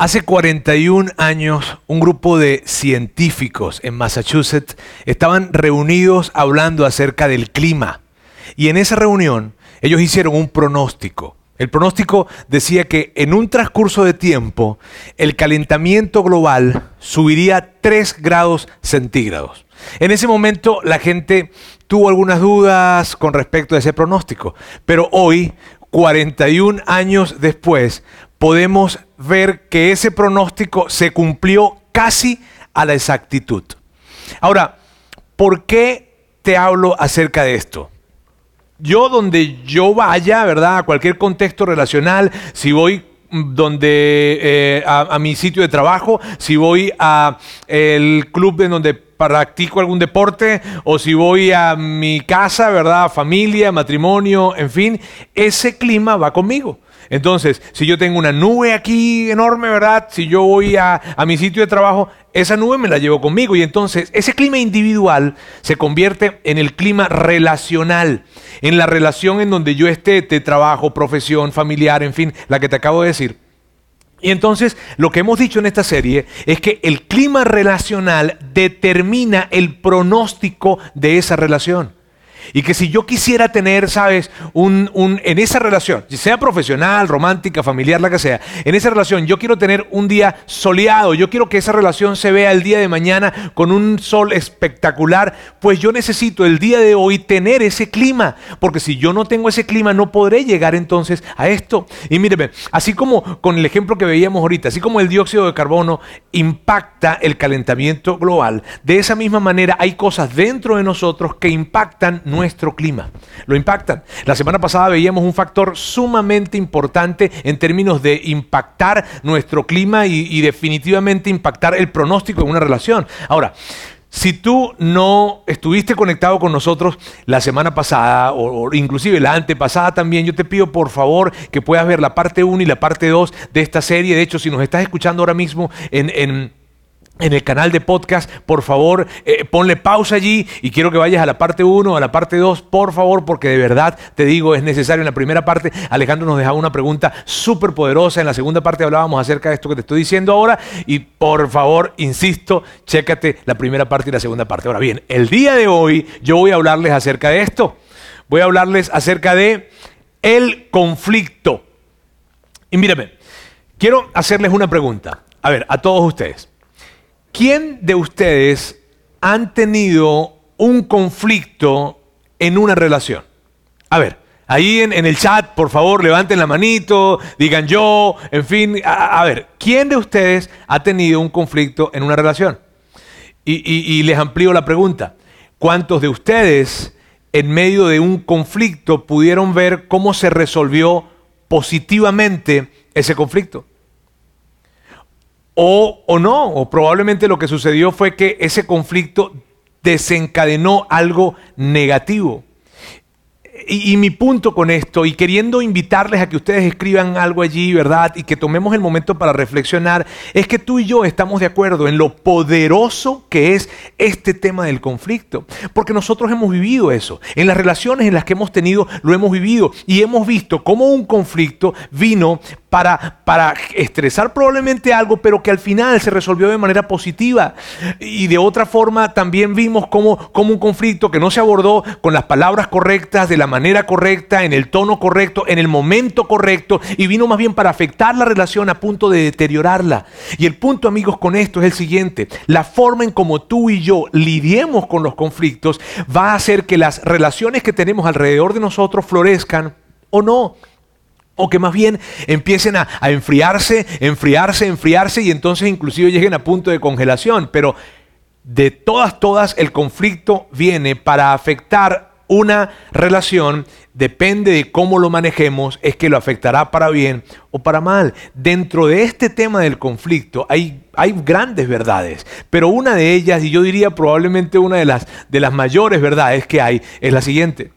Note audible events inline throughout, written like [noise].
Hace 41 años, un grupo de científicos en Massachusetts estaban reunidos hablando acerca del clima. Y en esa reunión, ellos hicieron un pronóstico. El pronóstico decía que en un transcurso de tiempo, el calentamiento global subiría 3 grados centígrados. En ese momento, la gente tuvo algunas dudas con respecto a ese pronóstico. Pero hoy, 41 años después, podemos ver que ese pronóstico se cumplió casi a la exactitud. Ahora, ¿por qué te hablo acerca de esto? Yo donde yo vaya, ¿verdad? A cualquier contexto relacional, si voy mm, donde eh, a, mi sitio de trabajo, si voy a el club en donde practico algún deporte o si voy a mi casa, ¿verdad? Familia, matrimonio, en fin, ese clima va conmigo. Entonces, si yo tengo una nube aquí enorme, ¿verdad? Si yo voy a, mi sitio de trabajo, esa nube me la llevo conmigo. Y entonces ese clima individual se convierte en el clima relacional, en la relación en donde yo esté de trabajo, profesión, familiar, en fin, la que te acabo de decir. Y entonces lo que hemos dicho en esta serie es que el clima relacional determina el pronóstico de esa relación. Y que si yo quisiera tener, sabes, un, un, en esa relación, sea profesional, romántica, familiar, la que sea, en esa relación yo quiero tener un día soleado, yo quiero que esa relación se vea el día de mañana con un sol espectacular, pues yo necesito el día de hoy tener ese clima, porque si yo no tengo ese clima no podré llegar entonces a esto. Y míreme, así como con el ejemplo que veíamos ahorita, así como el dióxido de carbono impacta el calentamiento global, de esa misma manera hay cosas dentro de nosotros que impactan nuestro clima. Lo impactan. La semana pasada veíamos un factor sumamente importante en términos de impactar nuestro clima y, definitivamente impactar el pronóstico en una relación. Ahora, si tú no estuviste conectado con nosotros la semana pasada o, inclusive la antepasada también, yo te pido por favor que puedas ver la parte 1 y la parte 2 de esta serie. De hecho, si nos estás escuchando ahora mismo en, en en el canal de podcast, por favor, eh, ponle pausa allí y quiero que vayas a la parte 1, a la parte 2, por favor, porque de verdad te digo, es necesario. En la primera parte, Alejandro nos dejaba una pregunta súper poderosa. En la segunda parte hablábamos acerca de esto que te estoy diciendo ahora. Y por favor, insisto, chécate la primera parte y la segunda parte. Ahora bien, el día de hoy yo voy a hablarles acerca de esto. Voy a hablarles acerca de el conflicto. Y mírame, quiero hacerles una pregunta. A ver, a todos ustedes. ¿Quién de ustedes han tenido un conflicto en una relación? A ver, ahí en, el chat, por favor, levanten la manito, digan yo, en fin, a, ver, ¿quién de ustedes ha tenido un conflicto en una relación? y les amplío la pregunta, ¿cuántos de ustedes en medio de un conflicto pudieron ver cómo se resolvió positivamente ese conflicto? O, o no, o probablemente lo que sucedió fue que ese conflicto desencadenó algo negativo. Y, mi punto con esto, y queriendo invitarles a que ustedes escriban algo allí, ¿verdad? Y que tomemos el momento para reflexionar, es que tú y yo estamos de acuerdo en lo poderoso que es este tema del conflicto. Porque nosotros hemos vivido eso. En las relaciones en las que hemos tenido, lo hemos vivido. Y hemos visto cómo un conflicto vino para, para estresar probablemente algo, pero que al final se resolvió de manera positiva. Y de otra forma también vimos cómo, cómo un conflicto que no se abordó con las palabras correctas, de la manera correcta, en el tono correcto, en el momento correcto, y vino más bien para afectar la relación a punto de deteriorarla. Y el punto, amigos, con esto es el siguiente. La forma en como tú y yo lidiemos con los conflictos va a hacer que las relaciones que tenemos alrededor de nosotros florezcan o no o que más bien empiecen a, enfriarse, enfriarse, enfriarse y entonces inclusive lleguen a punto de congelación. Pero de todas, todas, el conflicto viene para afectar una relación depende de cómo lo manejemos, es que lo afectará para bien o para mal. Dentro de este tema del conflicto hay, grandes verdades, pero una de ellas, y yo diría probablemente una de las, de las mayores verdades que hay, es la siguiente.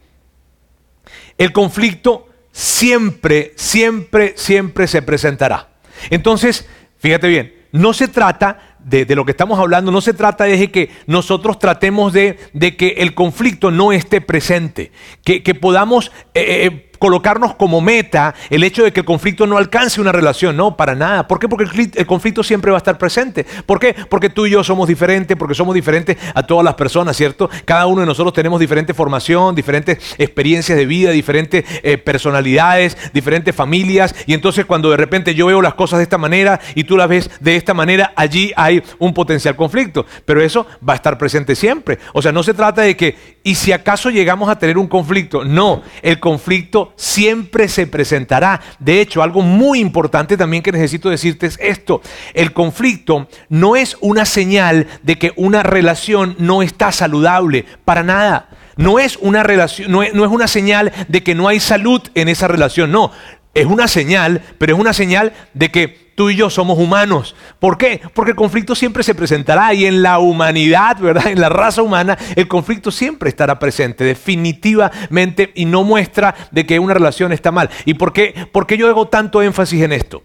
El conflicto siempre, siempre, siempre se presentará. Entonces, fíjate bien, no se trata de, lo que estamos hablando, no se trata de que nosotros tratemos de, que el conflicto no esté presente, que, podamos... Eh, eh, colocarnos como meta el hecho de que el conflicto no alcance una relación. No, para nada. ¿Por qué? Porque el, conflicto siempre va a estar presente. ¿Por qué? Porque tú y yo somos diferentes, porque somos diferentes a todas las personas, ¿cierto? Cada uno de nosotros tenemos diferente formación, diferentes experiencias de vida, diferentes eh, personalidades, diferentes familias. Y entonces cuando de repente yo veo las cosas de esta manera y tú las ves de esta manera, allí hay un potencial conflicto. Pero eso va a estar presente siempre. O sea, no se trata de que, y si acaso llegamos a tener un conflicto, no, el conflicto siempre se presentará. De hecho, algo muy importante también que necesito decirte es esto. El conflicto no es una señal de que una relación no está saludable, para nada. No es una no es una señal de que no hay salud en esa relación, no. Es una señal, pero es una señal de que tú y yo somos humanos. ¿Por qué? Porque el conflicto siempre se presentará y en la humanidad, ¿verdad? En la raza humana, el conflicto siempre estará presente, definitivamente, y no muestra de que una relación está mal. ¿Y por qué, yo hago tanto énfasis en esto?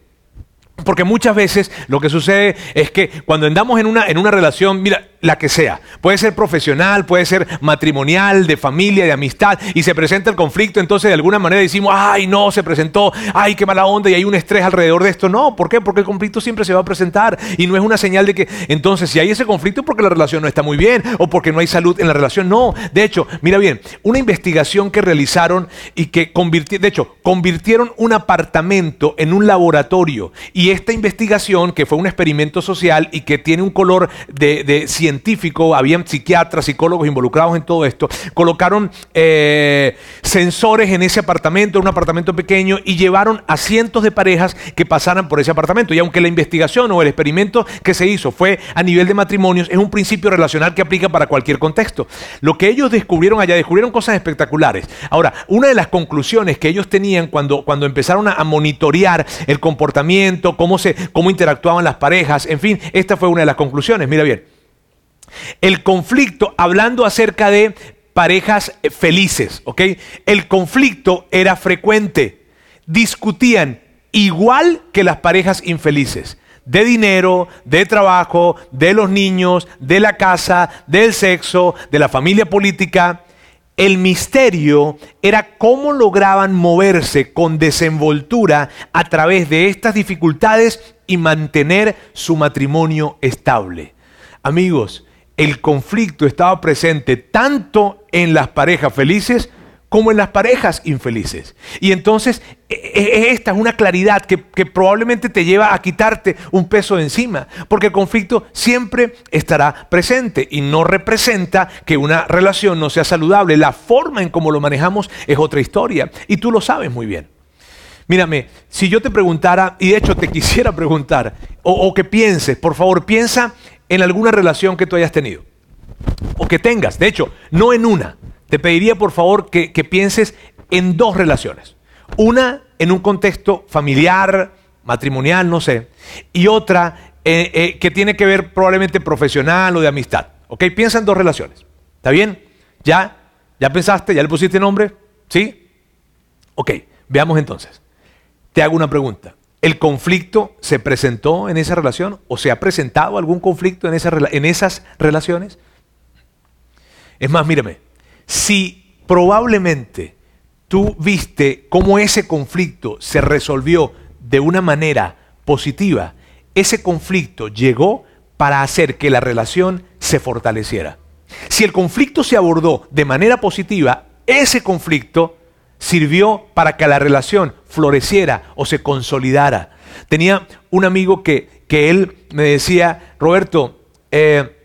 Porque muchas veces lo que sucede es que cuando andamos en una, en una relación, mira, la que sea, puede ser profesional, puede ser matrimonial, de familia, de amistad, y se presenta el conflicto, entonces de alguna manera decimos, ay, no, se presentó, ay, qué mala onda, y hay un estrés alrededor de esto. No, ¿por qué? Porque el conflicto siempre se va a presentar, y no es una señal de que, entonces, si hay ese conflicto, porque la relación no está muy bien, o porque no hay salud en la relación. No, de hecho, mira bien, una investigación que realizaron y que convirtieron, de hecho, convirtieron un apartamento en un laboratorio, y esta investigación, que fue un experimento social y que tiene un color de, científico, habían psiquiatras, psicólogos involucrados en todo esto, colocaron eh, sensores en ese apartamento, en un apartamento pequeño, y llevaron a cientos de parejas que pasaran por ese apartamento. Y aunque la investigación o el experimento que se hizo fue a nivel de matrimonios, es un principio relacional que aplica para cualquier contexto. Lo que ellos descubrieron allá, descubrieron cosas espectaculares. Ahora, una de las conclusiones que ellos tenían cuando, cuando empezaron a monitorear el comportamiento, cómo, se, cómo interactuaban las parejas, en fin, esta fue una de las conclusiones. Mira bien, el conflicto, hablando acerca de parejas felices, ¿ok? El conflicto era frecuente, discutían igual que las parejas infelices de dinero, de trabajo, de los niños, de la casa, del sexo, de la familia política. El misterio era cómo lograban moverse con desenvoltura a través de estas dificultades y mantener su matrimonio estable. Amigos, el conflicto estaba presente tanto en las parejas felices como en las parejas infelices. Y entonces e, e, esta es una claridad que, probablemente te lleva a quitarte un peso de encima, porque el conflicto siempre estará presente y no representa que una relación no sea saludable. La forma en cómo lo manejamos es otra historia y tú lo sabes muy bien. Mírame, si yo te preguntara, y de hecho te [laughs] quisiera preguntar, o, que pienses, por favor, piensa en alguna relación que tú hayas tenido, o que tengas, de hecho, no en una, te pediría por favor que, pienses en dos relaciones. Una en un contexto familiar, matrimonial, no sé, y otra eh, eh, que tiene que ver probablemente profesional o de amistad. ¿Ok? Piensa en dos relaciones. ¿Está bien? ¿Ya? ¿Ya pensaste? ¿Ya le pusiste nombre? ¿Sí? Ok, veamos entonces. Te hago una pregunta. ¿El conflicto se presentó en esa relación o se ha presentado algún conflicto en, esas relaciones? Es más, mírame, si probablemente tú viste cómo ese conflicto se resolvió de una manera positiva, ese conflicto llegó para hacer que la relación se fortaleciera. Si el conflicto se abordó de manera positiva, ese conflicto sirvió para que la relación floreciera o se consolidara. Tenía un amigo que, que él me decía, Roberto, eh,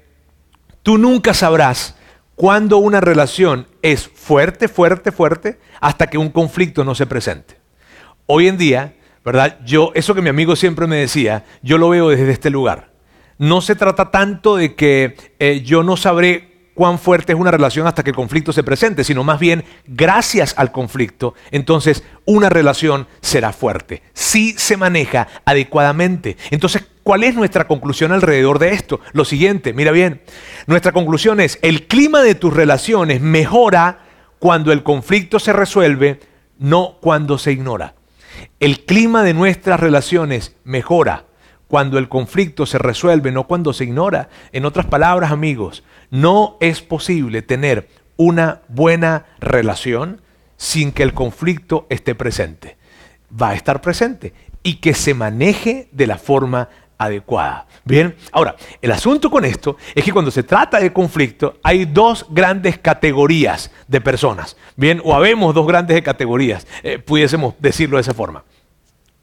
tú nunca sabrás cuando una relación es fuerte, fuerte, fuerte, hasta que un conflicto no se presente. Hoy en día, ¿verdad? Yo, eso que mi amigo siempre me decía, yo lo veo desde este lugar. No se trata tanto de que eh, yo no sabré cuán fuerte es una relación hasta que el conflicto se presente, sino más bien gracias al conflicto, entonces una relación será fuerte, si se maneja adecuadamente. Entonces, ¿cuál es nuestra conclusión alrededor de esto? Lo siguiente, mira bien, nuestra conclusión es, el clima de tus relaciones mejora cuando el conflicto se resuelve, no cuando se ignora. El clima de nuestras relaciones mejora cuando el conflicto se resuelve, no cuando se ignora. En otras palabras, amigos, no es posible tener una buena relación sin que el conflicto esté presente. Va a estar presente y que se maneje de la forma adecuada. Bien, ahora, el asunto con esto es que cuando se trata de conflicto hay dos grandes categorías de personas. Bien, o habemos dos grandes categorías, eh, pudiésemos decirlo de esa forma.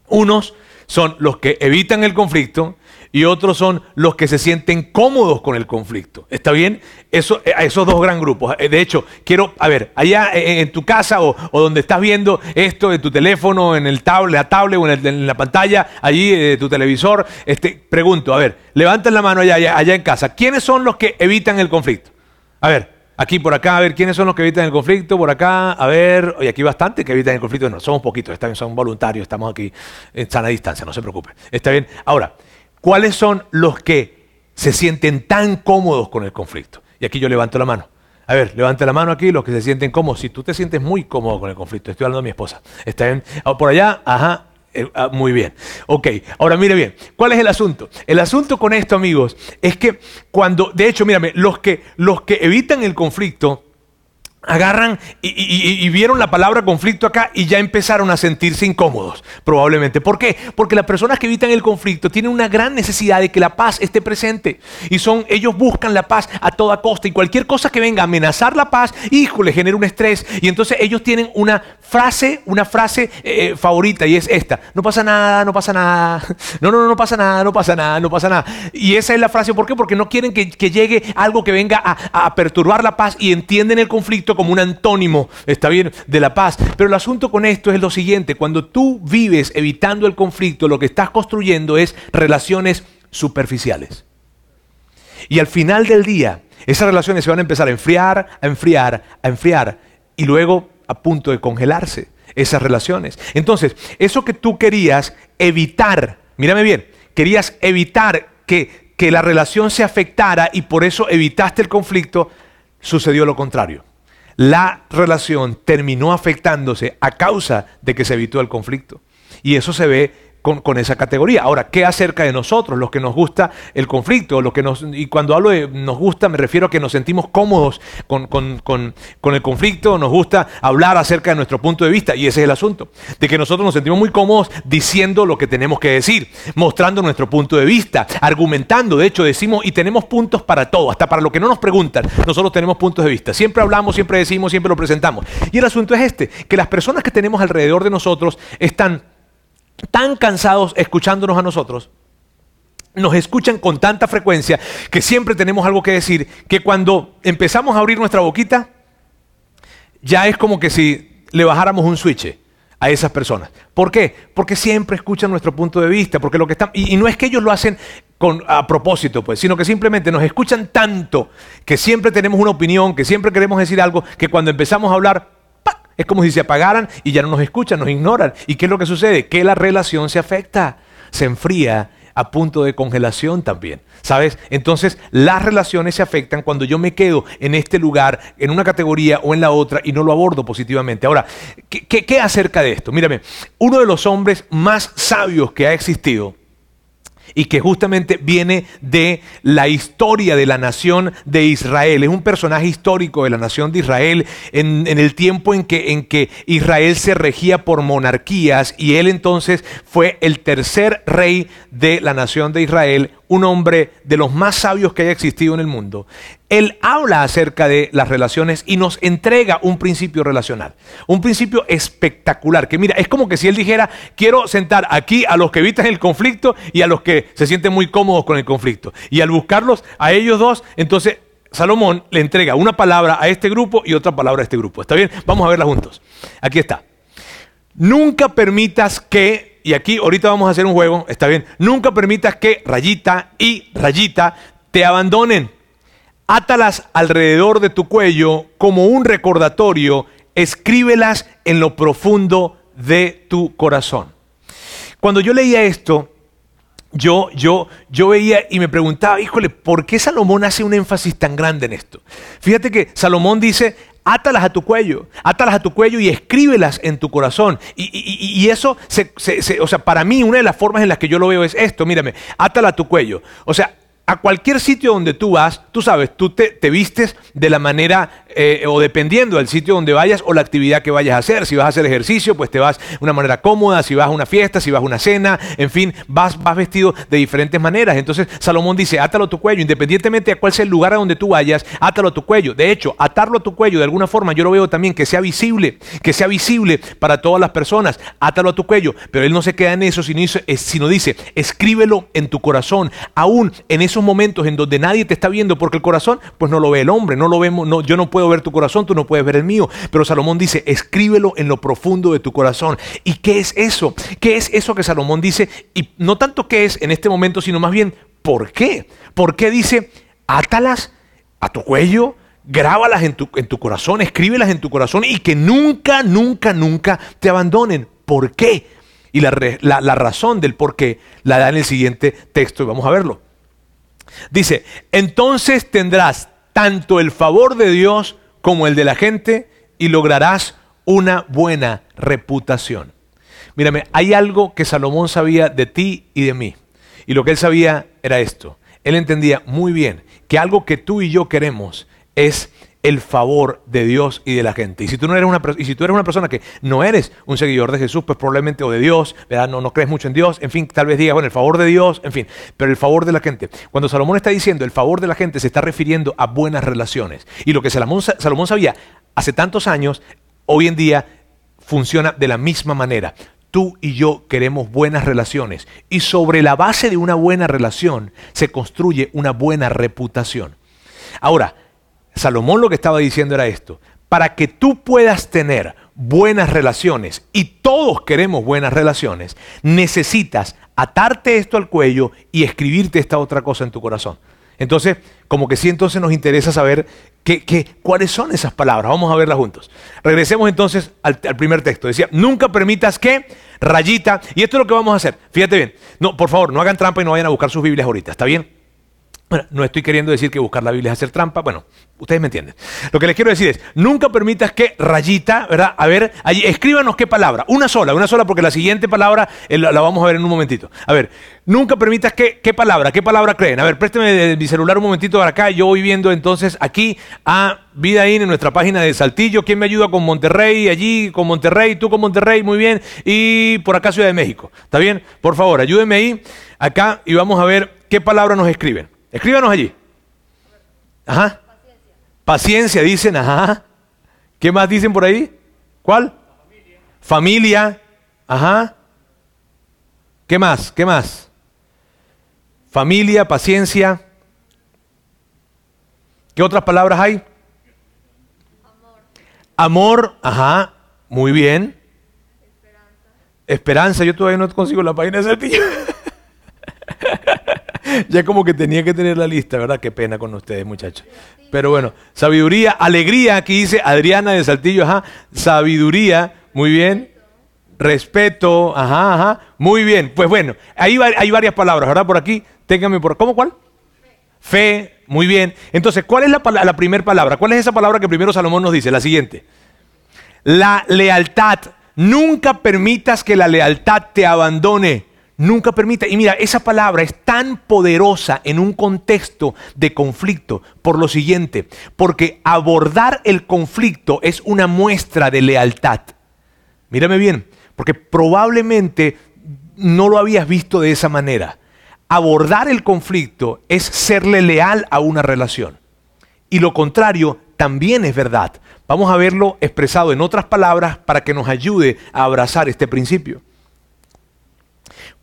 Unos son los que evitan el conflicto y otros son los que se sienten cómodos con el conflicto. ¿Está bien? Eso, eh, esos dos gran grupos. Eh, de hecho, quiero, a ver, allá en, tu casa o, donde estás viendo esto en tu teléfono, en el tablet, la tablet o en, la pantalla, allí de tu televisor, este, pregunto, a ver, levanten la mano allá, allá, allá en casa. ¿Quiénes son los que evitan el conflicto? A ver, Aquí por acá, a ver, ¿quiénes son los que evitan el conflicto? Por acá, a ver, oye, aquí bastante que evitan el conflicto. No, somos poquitos, está bien, son voluntarios, estamos aquí en sana distancia, no se preocupe. Está bien. Ahora, ¿cuáles son los que se sienten tan cómodos con el conflicto? Y aquí yo levanto la mano. A ver, levante la mano aquí los que se sienten cómodos. Si tú te sientes muy cómodo con el conflicto, estoy hablando de mi esposa. ¿Está bien? Ah, por allá, ajá, eh, ah, muy bien. Ok, ahora mire bien, ¿cuál es el asunto? El asunto con esto, amigos, es que cuando, de hecho, mírame, los que, los que evitan el conflicto, agarran y, vieron la palabra conflicto acá y ya empezaron a sentirse incómodos, probablemente. ¿Por qué? Porque las personas que evitan el conflicto tienen una gran necesidad de que la paz esté presente. Y son, ellos buscan la paz a toda costa. Y cualquier cosa que venga a amenazar la paz, hijo, le genera un estrés. Y entonces ellos tienen una frase, una frase eh, favorita y es esta. No pasa nada, no pasa nada. [laughs] No, no, no, no pasa nada, no pasa nada, no pasa nada. Y esa es la frase, ¿por qué? Porque no quieren que, llegue algo que venga a, a perturbar la paz y entienden el conflicto como un antónimo, está bien, de la paz. Pero el asunto con esto es lo siguiente, cuando tú vives evitando el conflicto, lo que estás construyendo es relaciones superficiales. Y al final del día, esas relaciones se van a empezar a enfriar, a enfriar, a enfriar, y luego a punto de congelarse esas relaciones. Entonces, eso que tú querías evitar, mírame bien, querías evitar que, que la relación se afectara y por eso evitaste el conflicto, sucedió lo contrario la relación terminó afectándose a causa de que se evitó el conflicto. Y eso se ve con, esa categoría. Ahora, ¿qué acerca de nosotros, los que nos gusta el conflicto? Lo que nos, y cuando hablo de nos gusta, me refiero a que nos sentimos cómodos con, el conflicto, nos gusta hablar acerca de nuestro punto de vista, y ese es el asunto, de que nosotros nos sentimos muy cómodos diciendo lo que tenemos que decir, mostrando nuestro punto de vista, argumentando, de hecho decimos y tenemos puntos para todo, hasta para lo que no nos preguntan, nosotros tenemos puntos de vista, siempre hablamos, siempre decimos, siempre lo presentamos. Y el asunto es este, que las personas que tenemos alrededor de nosotros están tan cansados escuchándonos a nosotros, nos escuchan con tanta frecuencia que siempre tenemos algo que decir, que cuando empezamos a abrir nuestra boquita, ya es como que si le bajáramos un switch a esas personas. ¿Por qué? Porque siempre escuchan nuestro punto de vista, porque lo que están y, no es que ellos lo hacen con, a propósito, pues, sino que simplemente nos escuchan tanto que siempre tenemos una opinión, que siempre queremos decir algo, que cuando empezamos a hablar es como si se apagaran y ya no nos escuchan, nos ignoran. ¿Y qué es lo que sucede? Que la relación se afecta, se enfría a punto de congelación también. ¿Sabes? Entonces las relaciones se afectan cuando yo me quedo en este lugar, en una categoría o en la otra y no lo abordo positivamente. Ahora, ¿qué, qué acerca de esto? Mírame, uno de los hombres más sabios que ha existido y que justamente viene de la historia de la nación de Israel. Es un personaje histórico de la nación de Israel en, el tiempo en que, en que Israel se regía por monarquías y él entonces fue el tercer rey de la nación de Israel, un hombre de los más sabios que haya existido en el mundo. Él habla acerca de las relaciones y nos entrega un principio relacional. Un principio espectacular. Que mira, es como que si él dijera, quiero sentar aquí a los que evitan el conflicto y a los que se sienten muy cómodos con el conflicto. Y al buscarlos a ellos dos, entonces Salomón le entrega una palabra a este grupo y otra palabra a este grupo. ¿Está bien? Vamos a verla juntos. Aquí está. Nunca permitas que y aquí ahorita vamos a hacer un juego, está bien, nunca permitas que rayita y rayita te abandonen. Átalas alrededor de tu cuello como un recordatorio, escríbelas en lo profundo de tu corazón. Cuando yo leía esto, yo, yo, yo veía y me preguntaba, híjole, ¿por qué Salomón hace un énfasis tan grande en esto? Fíjate que Salomón dice, átalas a tu cuello, átalas a tu cuello y escríbelas en tu corazón. Y, eso, o sea, para mí una de las formas en las que yo lo veo es esto, mírame, átala a tu cuello. O sea, a cualquier sitio donde tú vas, tú sabes, tú te, vistes de la manera, eh, o dependiendo del sitio donde vayas o la actividad que vayas a hacer. Si vas a hacer ejercicio, pues te vas de una manera cómoda, si vas a una fiesta, si vas a una cena, en fin, vas, vas vestido de diferentes maneras. Entonces Salomón dice, átalo a tu cuello, independientemente de cuál sea el lugar a donde tú vayas, átalo a tu cuello. De hecho, atarlo a tu cuello de alguna forma, yo lo veo también que sea visible, que sea visible para todas las personas, átalo a tu cuello. Pero él no se queda en eso, sino, sino dice, escríbelo en tu corazón, aún en esos momentos en donde nadie te está viendo, porque el corazón, pues no lo ve el hombre, no lo vemos, no, yo no puedo ver tu corazón, tú no puedes ver el mío. Pero Salomón dice, escríbelo en lo profundo de tu corazón. ¿Y qué es eso? ¿Qué es eso que Salomón dice? Y no tanto qué es en este momento, sino más bien, ¿por qué? ¿Por qué dice, átalas a tu cuello? Grábalas en tu, en tu corazón, escríbelas en tu corazón y que nunca, nunca, nunca te abandonen. ¿Por qué? Y la, la, razón del por qué la da en el siguiente texto y vamos a verlo. Dice, entonces tendrás tanto el favor de Dios como el de la gente y lograrás una buena reputación. Mírame, hay algo que Salomón sabía de ti y de mí. Y lo que él sabía era esto. Él entendía muy bien que algo que tú y yo queremos es el favor de Dios y de la gente. Y si tú no eres una y si tú eres una persona que no eres un seguidor de Jesús, pues probablemente o de Dios, ¿verdad? No, no crees mucho en Dios, en fin, tal vez digas, bueno, el favor de Dios, en fin, pero el favor de la gente. Cuando Salomón está diciendo el favor de la gente, se está refiriendo a buenas relaciones. Y lo que Salomón, Salomón sabía hace tantos años, hoy en día funciona de la misma manera. Tú y yo queremos buenas relaciones y sobre la base de una buena relación se construye una buena reputación. Ahora, Salomón lo que estaba diciendo era esto, para que tú puedas tener buenas relaciones, y todos queremos buenas relaciones, necesitas atarte esto al cuello y escribirte esta otra cosa en tu corazón. Entonces, como que sí, entonces nos interesa saber qué, cuáles son esas palabras. Vamos a verlas juntos. Regresemos entonces al, al, primer texto. Decía, nunca permitas que, rayita, y esto es lo que vamos a hacer. Fíjate bien. No, por favor, no hagan trampa y no vayan a buscar sus Biblias ahorita. ¿Está bien? Bueno, no estoy queriendo decir que buscar la Biblia es hacer trampa, bueno, ustedes me entienden. Lo que les quiero decir es, nunca permitas que rayita, ¿verdad? A ver, allí, escríbanos qué palabra, una sola, una sola, porque la siguiente palabra eh, la, vamos a ver en un momentito. A ver, nunca permitas que, qué palabra, qué palabra creen. A ver, présteme mi celular un momentito para acá, yo voy viendo entonces aquí a Vida en nuestra página de Saltillo. ¿Quién me ayuda con Monterrey? Allí con Monterrey, tú con Monterrey, muy bien. Y por acá Ciudad de México. ¿Está bien? Por favor, ayúdenme ahí, acá, y vamos a ver qué palabra nos escriben. Escríbanos allí. Ajá. Paciencia. dicen, ajá. ¿Qué más dicen por ahí? ¿Cuál? Familia. Ajá. ¿Qué más? ¿Qué más? Familia, paciencia. ¿Qué otras palabras hay? Amor. Amor, ajá. Muy bien. Esperanza. Esperanza, yo todavía no consigo la página de. [laughs] [laughs] ya como que tenía que tener la lista, ¿verdad? Qué pena con ustedes, muchachos. Pero bueno, sabiduría, alegría, aquí dice Adriana de Saltillo, ajá. Sabiduría, muy bien. Respeto, ajá, ajá. Muy bien. Pues bueno, ahí hay varias palabras, ¿verdad? Por aquí, ténganme por. ¿Cómo cuál? Fe. muy bien. Entonces, ¿cuál es la, la primera palabra? ¿Cuál es esa palabra que primero Salomón nos dice? La siguiente. La lealtad. Nunca permitas que la lealtad te abandone. Nunca permita. Y mira, esa palabra es tan poderosa en un contexto de conflicto por lo siguiente, porque abordar el conflicto es una muestra de lealtad. Mírame bien, porque probablemente no lo habías visto de esa manera. Abordar el conflicto es serle leal a una relación. Y lo contrario también es verdad. Vamos a verlo expresado en otras palabras para que nos ayude a abrazar este principio.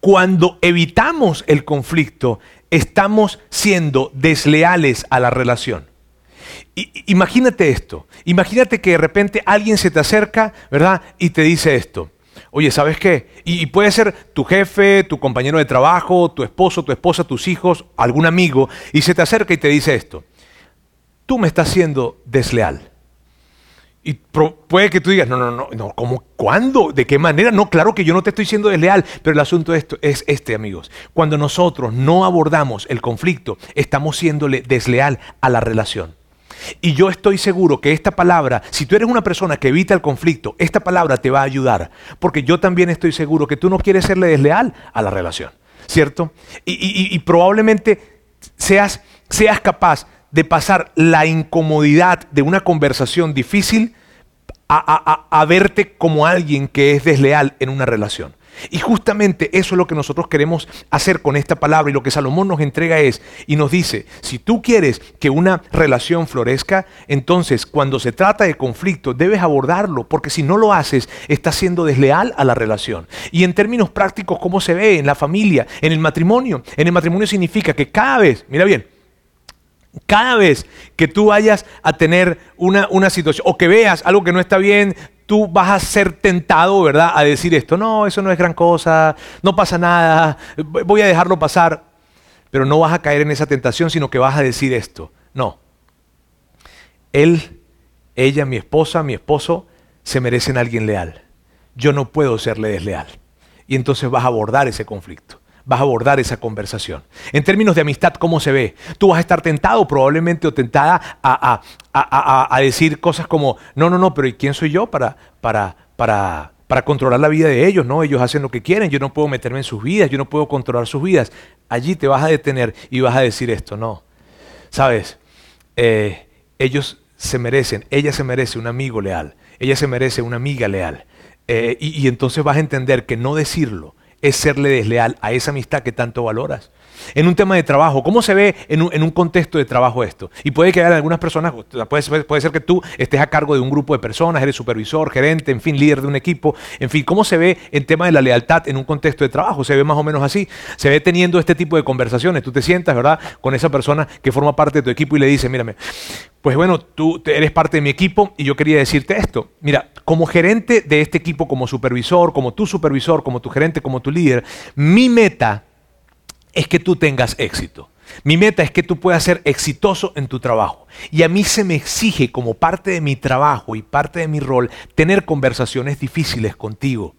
Cuando evitamos el conflicto, estamos siendo desleales a la relación. imagínate esto, imagínate que de repente alguien se te acerca, ¿verdad? Y te dice esto. Oye, ¿sabes qué? Y, puede ser tu jefe, tu compañero de trabajo, tu esposo, tu esposa, tus hijos, algún amigo, y se te acerca y te dice esto. tú me estás siendo desleal. Y puede que tú digas, no, no, no, no, ¿cómo? ¿Cuándo? ¿De qué manera? No, claro que yo no te estoy siendo desleal, pero el asunto es, es este, amigos. Cuando nosotros no abordamos el conflicto, estamos siéndole desleal a la relación. Y yo estoy seguro que esta palabra, si tú eres una persona que evita el conflicto, esta palabra te va a ayudar. Porque yo también estoy seguro que tú no quieres serle desleal a la relación, ¿cierto? Y, probablemente seas, seas capaz de pasar la incomodidad de una conversación difícil a, verte como alguien que es desleal en una relación. Y justamente eso es lo que nosotros queremos hacer con esta palabra y lo que Salomón nos entrega es y nos dice, si tú quieres que una relación florezca, entonces cuando se trata de conflicto debes abordarlo, porque si no lo haces, estás siendo desleal a la relación. Y en términos prácticos, ¿cómo se ve en la familia, en el matrimonio? En el matrimonio significa que cada vez, mira bien, cada vez que tú vayas a tener una, una, situación o que veas algo que no está bien, tú vas a ser tentado, ¿verdad?, a decir esto, no, eso no es gran cosa, no pasa nada, voy a dejarlo pasar. Pero no vas a caer en esa tentación, sino que vas a decir esto, no. Él, ella, mi esposa, mi esposo, se merecen a alguien leal. Yo no puedo serle desleal. Y entonces vas a abordar ese conflicto vas a abordar esa conversación. En términos de amistad, ¿cómo se ve? Tú vas a estar tentado probablemente o tentada a, a, decir cosas como, no, no, no, pero ¿y quién soy yo para, para, para, para controlar la vida de ellos? No, ellos hacen lo que quieren, yo no puedo meterme en sus vidas, yo no puedo controlar sus vidas. Allí te vas a detener y vas a decir esto, no. Sabes, eh, ellos se merecen, ella se merece un amigo leal, ella se merece una amiga leal. Eh, y entonces vas a entender que no decirlo es serle desleal a esa amistad que tanto valoras. En un tema de trabajo, ¿cómo se ve en un, contexto de trabajo esto? Y puede que haya algunas personas, puede, ser que tú estés a cargo de un grupo de personas, eres supervisor, gerente, en fin, líder de un equipo, en fin, ¿cómo se ve el tema de la lealtad en un contexto de trabajo? Se ve más o menos así, se ve teniendo este tipo de conversaciones, tú te sientas, ¿verdad?, con esa persona que forma parte de tu equipo y le dice, mírame, pues bueno, tú eres parte de mi equipo y yo quería decirte esto, mira, como gerente de este equipo, como supervisor, como tu supervisor, como tu gerente, como tu líder, mi meta es que tú tengas éxito. Mi meta es que tú puedas ser exitoso en tu trabajo. Y a mí se me exige como parte de mi trabajo y parte de mi rol tener conversaciones difíciles contigo.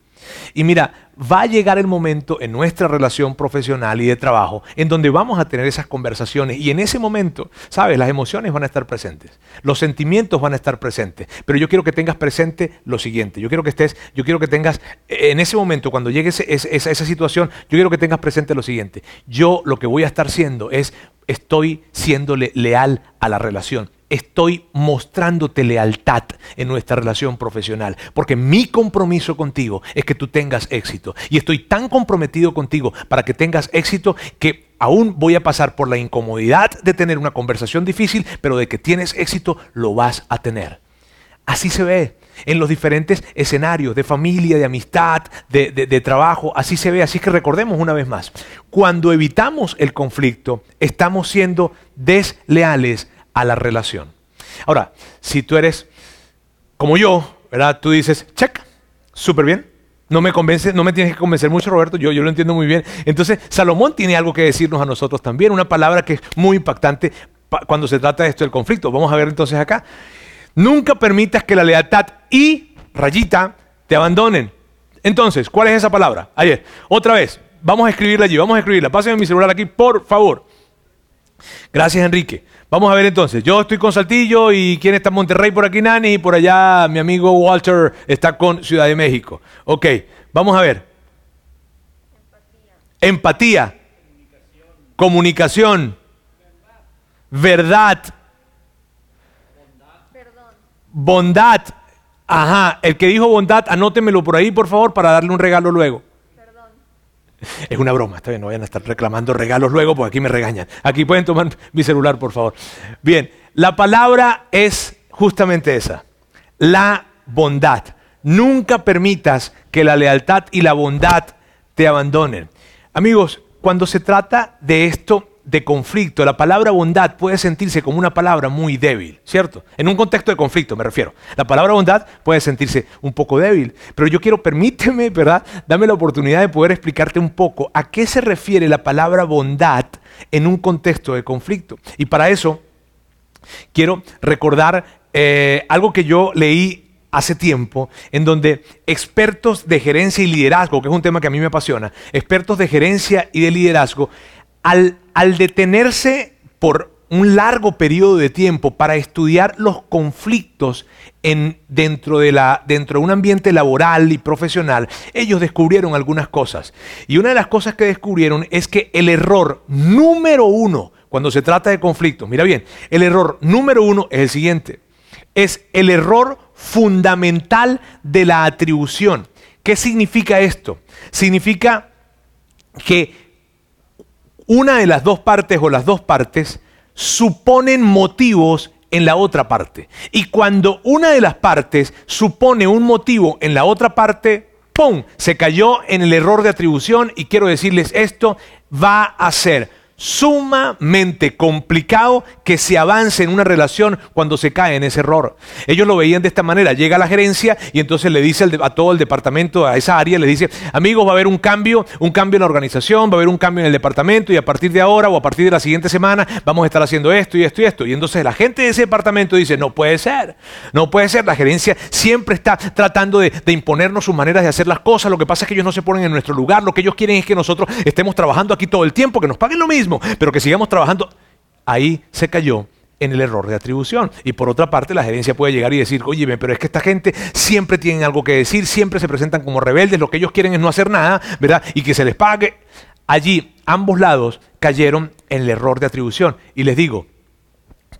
Y mira, va a llegar el momento en nuestra relación profesional y de trabajo en donde vamos a tener esas conversaciones. Y en ese momento, sabes, las emociones van a estar presentes, los sentimientos van a estar presentes, pero yo quiero que tengas presente lo siguiente, yo quiero que estés, yo quiero que tengas, en ese momento, cuando llegue esa, esa situación, yo quiero que tengas presente lo siguiente, yo lo que voy a estar siendo es, estoy siéndole leal a la relación estoy mostrándote lealtad en nuestra relación profesional, porque mi compromiso contigo es que tú tengas éxito. Y estoy tan comprometido contigo para que tengas éxito que aún voy a pasar por la incomodidad de tener una conversación difícil, pero de que tienes éxito, lo vas a tener. Así se ve en los diferentes escenarios de familia, de amistad, de, de, trabajo, así se ve. Así que recordemos una vez más, cuando evitamos el conflicto, estamos siendo desleales a la relación. Ahora, si tú eres como yo, ¿verdad? Tú dices, check, súper bien. No me convence, no me tienes que convencer mucho, Roberto, yo, yo lo entiendo muy bien. Entonces, Salomón tiene algo que decirnos a nosotros también, una palabra que es muy impactante cuando se trata de esto del conflicto. Vamos a ver entonces acá. Nunca permitas que la lealtad y rayita te abandonen. Entonces, ¿cuál es esa palabra? Ayer, otra vez, vamos a escribirla allí, vamos a escribirla. Pásenme mi celular aquí, por favor. Gracias, Enrique. Vamos a ver entonces. Yo estoy con Saltillo y quién está en Monterrey por aquí, Nani, y por allá mi amigo Walter está con Ciudad de México. Ok, vamos a ver. Empatía. Comunicación. Comunicación. Verdad. Bondad. Bondad. Ajá, el que dijo bondad, anótemelo por ahí, por favor, para darle un regalo luego. [laughs] Es una broma, está bien, no vayan a estar reclamando regalos luego porque aquí me regañan. Aquí pueden tomar [laughs] mi celular, por favor. Bien, la palabra es justamente esa, la bondad. Nunca permitas que la lealtad y la bondad te abandonen. Amigos, cuando se trata de esto, de conflicto, la palabra bondad puede sentirse como una palabra muy débil, ¿cierto? En un contexto de conflicto me refiero. La palabra bondad puede sentirse un poco débil, pero yo quiero, [laughs] permíteme, ¿verdad? Dame la oportunidad de poder explicarte un poco a qué se refiere la palabra bondad en un contexto de conflicto. Y para eso quiero recordar eh, algo que yo leí hace tiempo, en donde expertos de gerencia y liderazgo, que es un tema que a mí me apasiona, expertos de gerencia y de liderazgo, al, detenerse por un largo periodo de tiempo para estudiar los conflictos dentro de un ambiente laboral y profesional, ellos descubrieron algunas cosas. Y una de las cosas que descubrieron es que el error número uno cuando se trata de conflictos, mira bien, el error número uno es el siguiente. Es el error fundamental de la atribución. ¿Qué significa esto? Significa que una de las dos partes o las dos partes suponen motivos en la otra parte. Y cuando una de las partes supone un motivo en la otra parte, ¡pum! Se cayó en el error de atribución y quiero decirles esto, va a ser sumamente complicado que se avance en una relación cuando se cae en ese error. Ellos lo veían de esta manera, llega la gerencia y entonces le dice a todo el departamento, a esa área, le dice, amigos, va a haber un cambio, un cambio en la organización, va a haber un cambio en el departamento y a partir de ahora o a partir de la siguiente semana vamos a estar haciendo esto y esto y esto. Y entonces la gente de ese departamento dice, no puede ser, no puede ser, la gerencia siempre está tratando de, de imponernos sus maneras de hacer las cosas, lo que pasa es que ellos no se ponen en nuestro lugar, lo que ellos quieren es que nosotros estemos trabajando aquí todo el tiempo, que nos paguen lo mismo pero que sigamos trabajando. Ahí se cayó en el error de atribución. Y por otra parte, la gerencia puede llegar y decir, oye, pero es que esta gente siempre tiene algo que decir, siempre se presentan como rebeldes, lo que ellos quieren es no hacer nada, ¿verdad? Y que se les pague. Allí, ambos lados cayeron en el error de atribución. Y les digo,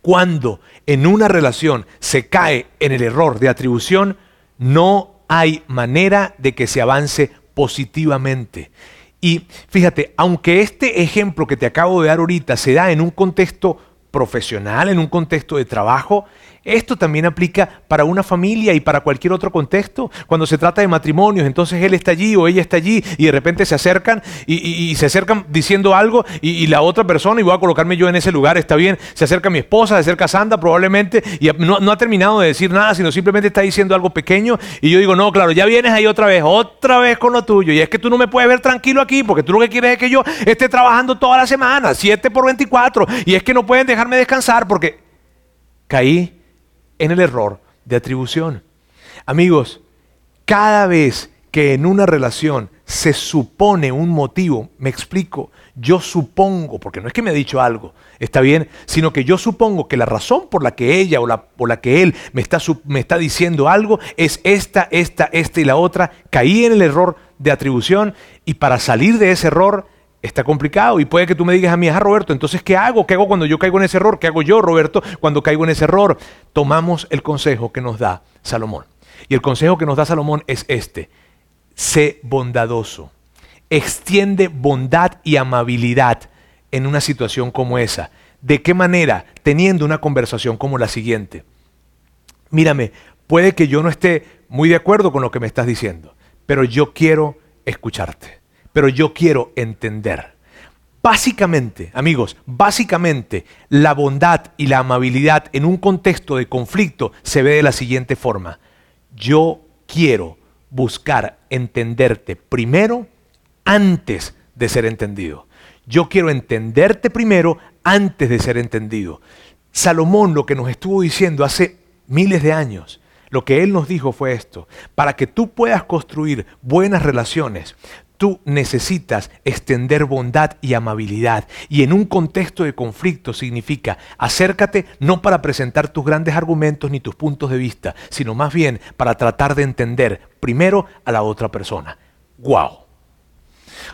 cuando en una relación se cae en el error de atribución, no hay manera de que se avance positivamente. Y fíjate, aunque este ejemplo que te acabo de dar ahorita se da en un contexto profesional, en un contexto de trabajo, esto también aplica para una familia y para cualquier otro contexto. Cuando se trata de matrimonios, entonces él está allí o ella está allí y de repente se acercan y, se acercan diciendo algo y, la otra persona, y voy a colocarme yo en ese lugar, está bien, se acerca mi esposa, se acerca Sandra probablemente y no, no ha terminado de decir nada, sino simplemente está diciendo algo pequeño y yo digo, no, claro, ya vienes ahí otra vez, otra vez con lo tuyo. Y es que tú no me puedes ver tranquilo aquí porque tú lo que quieres es que yo esté trabajando toda la semana, 7 por 24, y es que no pueden dejarme descansar porque caí en el error de atribución. Amigos, cada vez que en una relación se supone un motivo, me explico, yo supongo, porque no es que me ha dicho algo, está bien, sino que yo supongo que la razón por la que ella o la, por la que él me está, me está diciendo algo es esta, esta, esta y la otra, caí en el error de atribución y para salir de ese error está complicado y puede que tú me digas a mí, ah, Roberto, entonces ¿qué hago? ¿Qué hago cuando yo caigo en ese error? ¿Qué hago yo, Roberto, cuando caigo en ese error? Tomamos el consejo que nos da Salomón. Y el consejo que nos da Salomón es este, sé bondadoso, extiende bondad y amabilidad en una situación como esa. ¿De qué manera? Teniendo una conversación como la siguiente. Mírame, puede que yo no esté muy de acuerdo con lo que me estás diciendo, pero yo quiero escucharte pero yo quiero entender. Básicamente, amigos, básicamente la bondad y la amabilidad en un contexto de conflicto se ve de la siguiente forma. Yo quiero buscar entenderte primero antes de ser entendido. Yo quiero entenderte primero antes de ser entendido. Salomón lo que nos estuvo diciendo hace miles de años, lo que él nos dijo fue esto, para que tú puedas construir buenas relaciones, Tú necesitas extender bondad y amabilidad. Y en un contexto de conflicto significa acércate no para presentar tus grandes argumentos ni tus puntos de vista, sino más bien para tratar de entender primero a la otra persona. ¡Wow!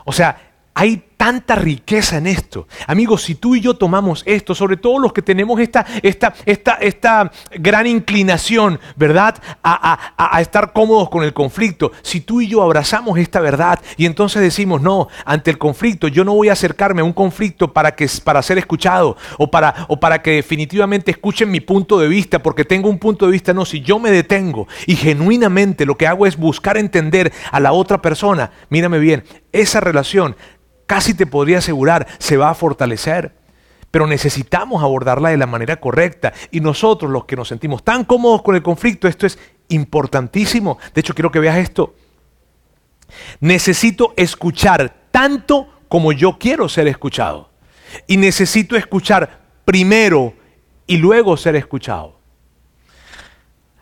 O sea, hay tanta riqueza en esto. Amigos, si tú y yo tomamos esto, sobre todo los que tenemos esta, esta, esta, esta gran inclinación, ¿verdad? A, estar cómodos con el conflicto, si tú y yo abrazamos esta verdad y entonces decimos, no, ante el conflicto, yo no voy a acercarme a un conflicto para, que, para ser escuchado o para, o para que definitivamente escuchen mi punto de vista, porque tengo un punto de vista, no, si yo me detengo y genuinamente lo que hago es buscar entender a la otra persona, mírame bien, esa relación casi te podría asegurar, se va a fortalecer. Pero necesitamos abordarla de la manera correcta. Y nosotros, los que nos sentimos tan cómodos con el conflicto, esto es importantísimo. De hecho, quiero que veas esto. Necesito escuchar tanto como yo quiero ser escuchado. Y necesito escuchar primero y luego ser escuchado.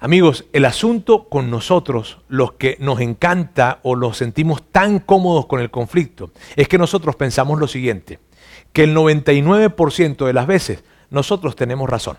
Amigos, el asunto con nosotros, los que nos encanta o los sentimos tan cómodos con el conflicto, es que nosotros pensamos lo siguiente, que el 99% de las veces nosotros tenemos razón.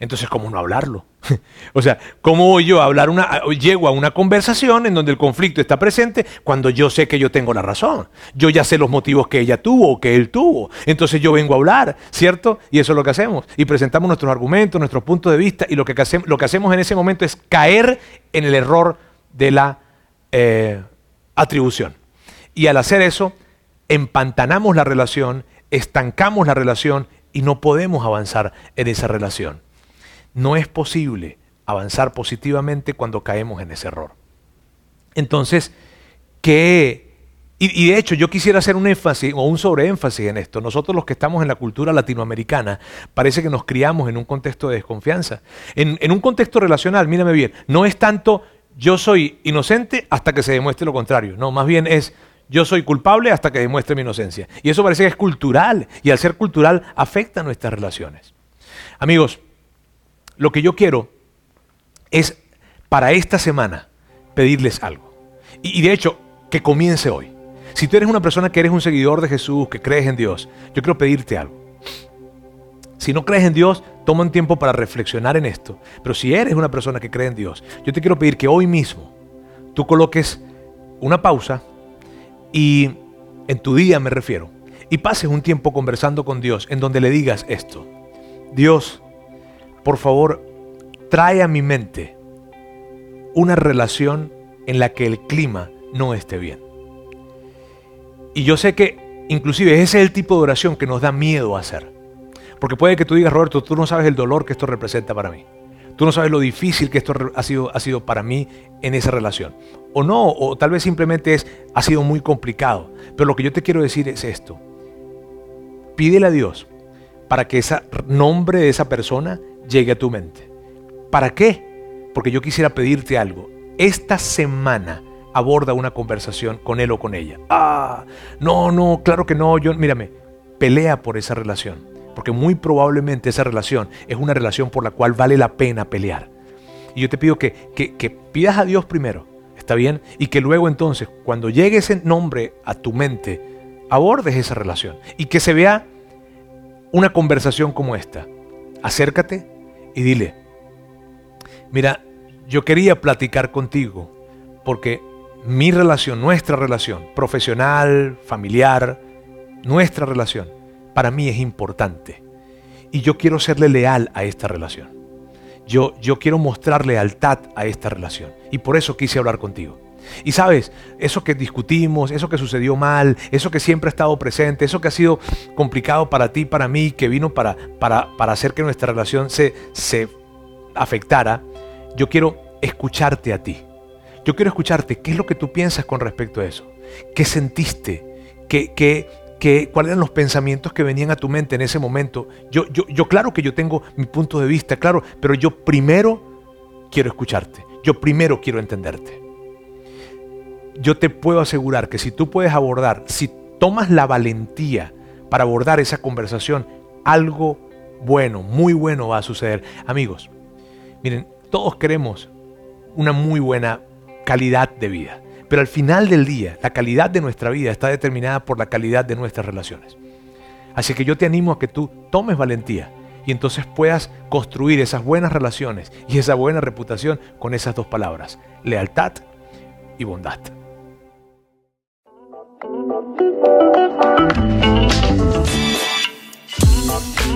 Entonces, ¿cómo no hablarlo? [laughs] o sea, ¿cómo voy yo a hablar una, llego a una conversación en donde el conflicto está presente cuando yo sé que yo tengo la razón? Yo ya sé los motivos que ella tuvo o que él tuvo. Entonces yo vengo a hablar, ¿cierto? Y eso es lo que hacemos. Y presentamos nuestros argumentos, nuestros puntos de vista y lo que, hacemos, lo que hacemos en ese momento es caer en el error de la eh, atribución. Y al hacer eso, empantanamos la relación, estancamos la relación y no podemos avanzar en esa relación. No es posible avanzar positivamente cuando caemos en ese error. Entonces, ¿qué? Y, de hecho, yo quisiera hacer un énfasis o un sobreénfasis en esto. Nosotros los que estamos en la cultura latinoamericana, parece que nos criamos en un contexto de desconfianza. En, en un contexto relacional, mírame bien, no es tanto yo soy inocente hasta que se demuestre lo contrario. No, más bien es yo soy culpable hasta que demuestre mi inocencia. Y eso parece que es cultural. Y al ser cultural afecta nuestras relaciones. Amigos, lo que yo quiero es para esta semana pedirles algo. Y, de hecho, que comience hoy. Si tú eres una persona que eres un seguidor de Jesús, que crees en Dios, yo quiero pedirte algo. Si no crees en Dios, toma un tiempo para reflexionar en esto. Pero si eres una persona que cree en Dios, yo te quiero pedir que hoy mismo tú coloques una pausa y en tu día me refiero, y pases un tiempo conversando con Dios en donde le digas esto. Dios, por favor, trae a mi mente una relación en la que el clima no esté bien. Y yo sé que inclusive ese es el tipo de oración que nos da miedo hacer. Porque puede que tú digas, Roberto, tú no sabes el dolor que esto representa para mí. Tú no sabes lo difícil que esto ha sido, ha sido para mí en esa relación. O no, o tal vez simplemente es, ha sido muy complicado. Pero lo que yo te quiero decir es esto. Pídele a Dios para que ese nombre de esa persona llegue a tu mente. ¿Para qué? Porque yo quisiera pedirte algo. Esta semana aborda una conversación con él o con ella. Ah, no, no, claro que no. Yo, mírame, pelea por esa relación. Porque muy probablemente esa relación es una relación por la cual vale la pena pelear. Y yo te pido que, que, que pidas a Dios primero, ¿está bien? Y que luego entonces, cuando llegue ese nombre a tu mente, abordes esa relación. Y que se vea una conversación como esta. Acércate, y dile, mira, yo quería platicar contigo porque mi relación, nuestra relación, profesional, familiar, nuestra relación, para mí es importante. Y yo quiero serle leal a esta relación. Yo, yo quiero mostrar lealtad a esta relación. Y por eso quise hablar contigo. Y sabes, eso que discutimos, eso que sucedió mal, eso que siempre ha estado presente, eso que ha sido complicado para ti, para mí, que vino para, para, para hacer que nuestra relación se, se afectara, yo quiero escucharte a ti. Yo quiero escucharte qué es lo que tú piensas con respecto a eso. ¿Qué sentiste? ¿Qué, qué, cuáles eran los pensamientos que venían a tu mente en ese momento? Yo, yo, yo claro que yo tengo mi punto de vista, claro, pero yo primero quiero escucharte. Yo primero quiero entenderte yo te puedo asegurar que si tú puedes abordar, si tomas la valentía para abordar esa conversación, algo bueno, muy bueno va a suceder. Amigos, miren, todos queremos una muy buena calidad de vida, pero al final del día, la calidad de nuestra vida está determinada por la calidad de nuestras relaciones. Así que yo te animo a que tú tomes valentía y entonces puedas construir esas buenas relaciones y esa buena reputación con esas dos palabras, lealtad y bondad.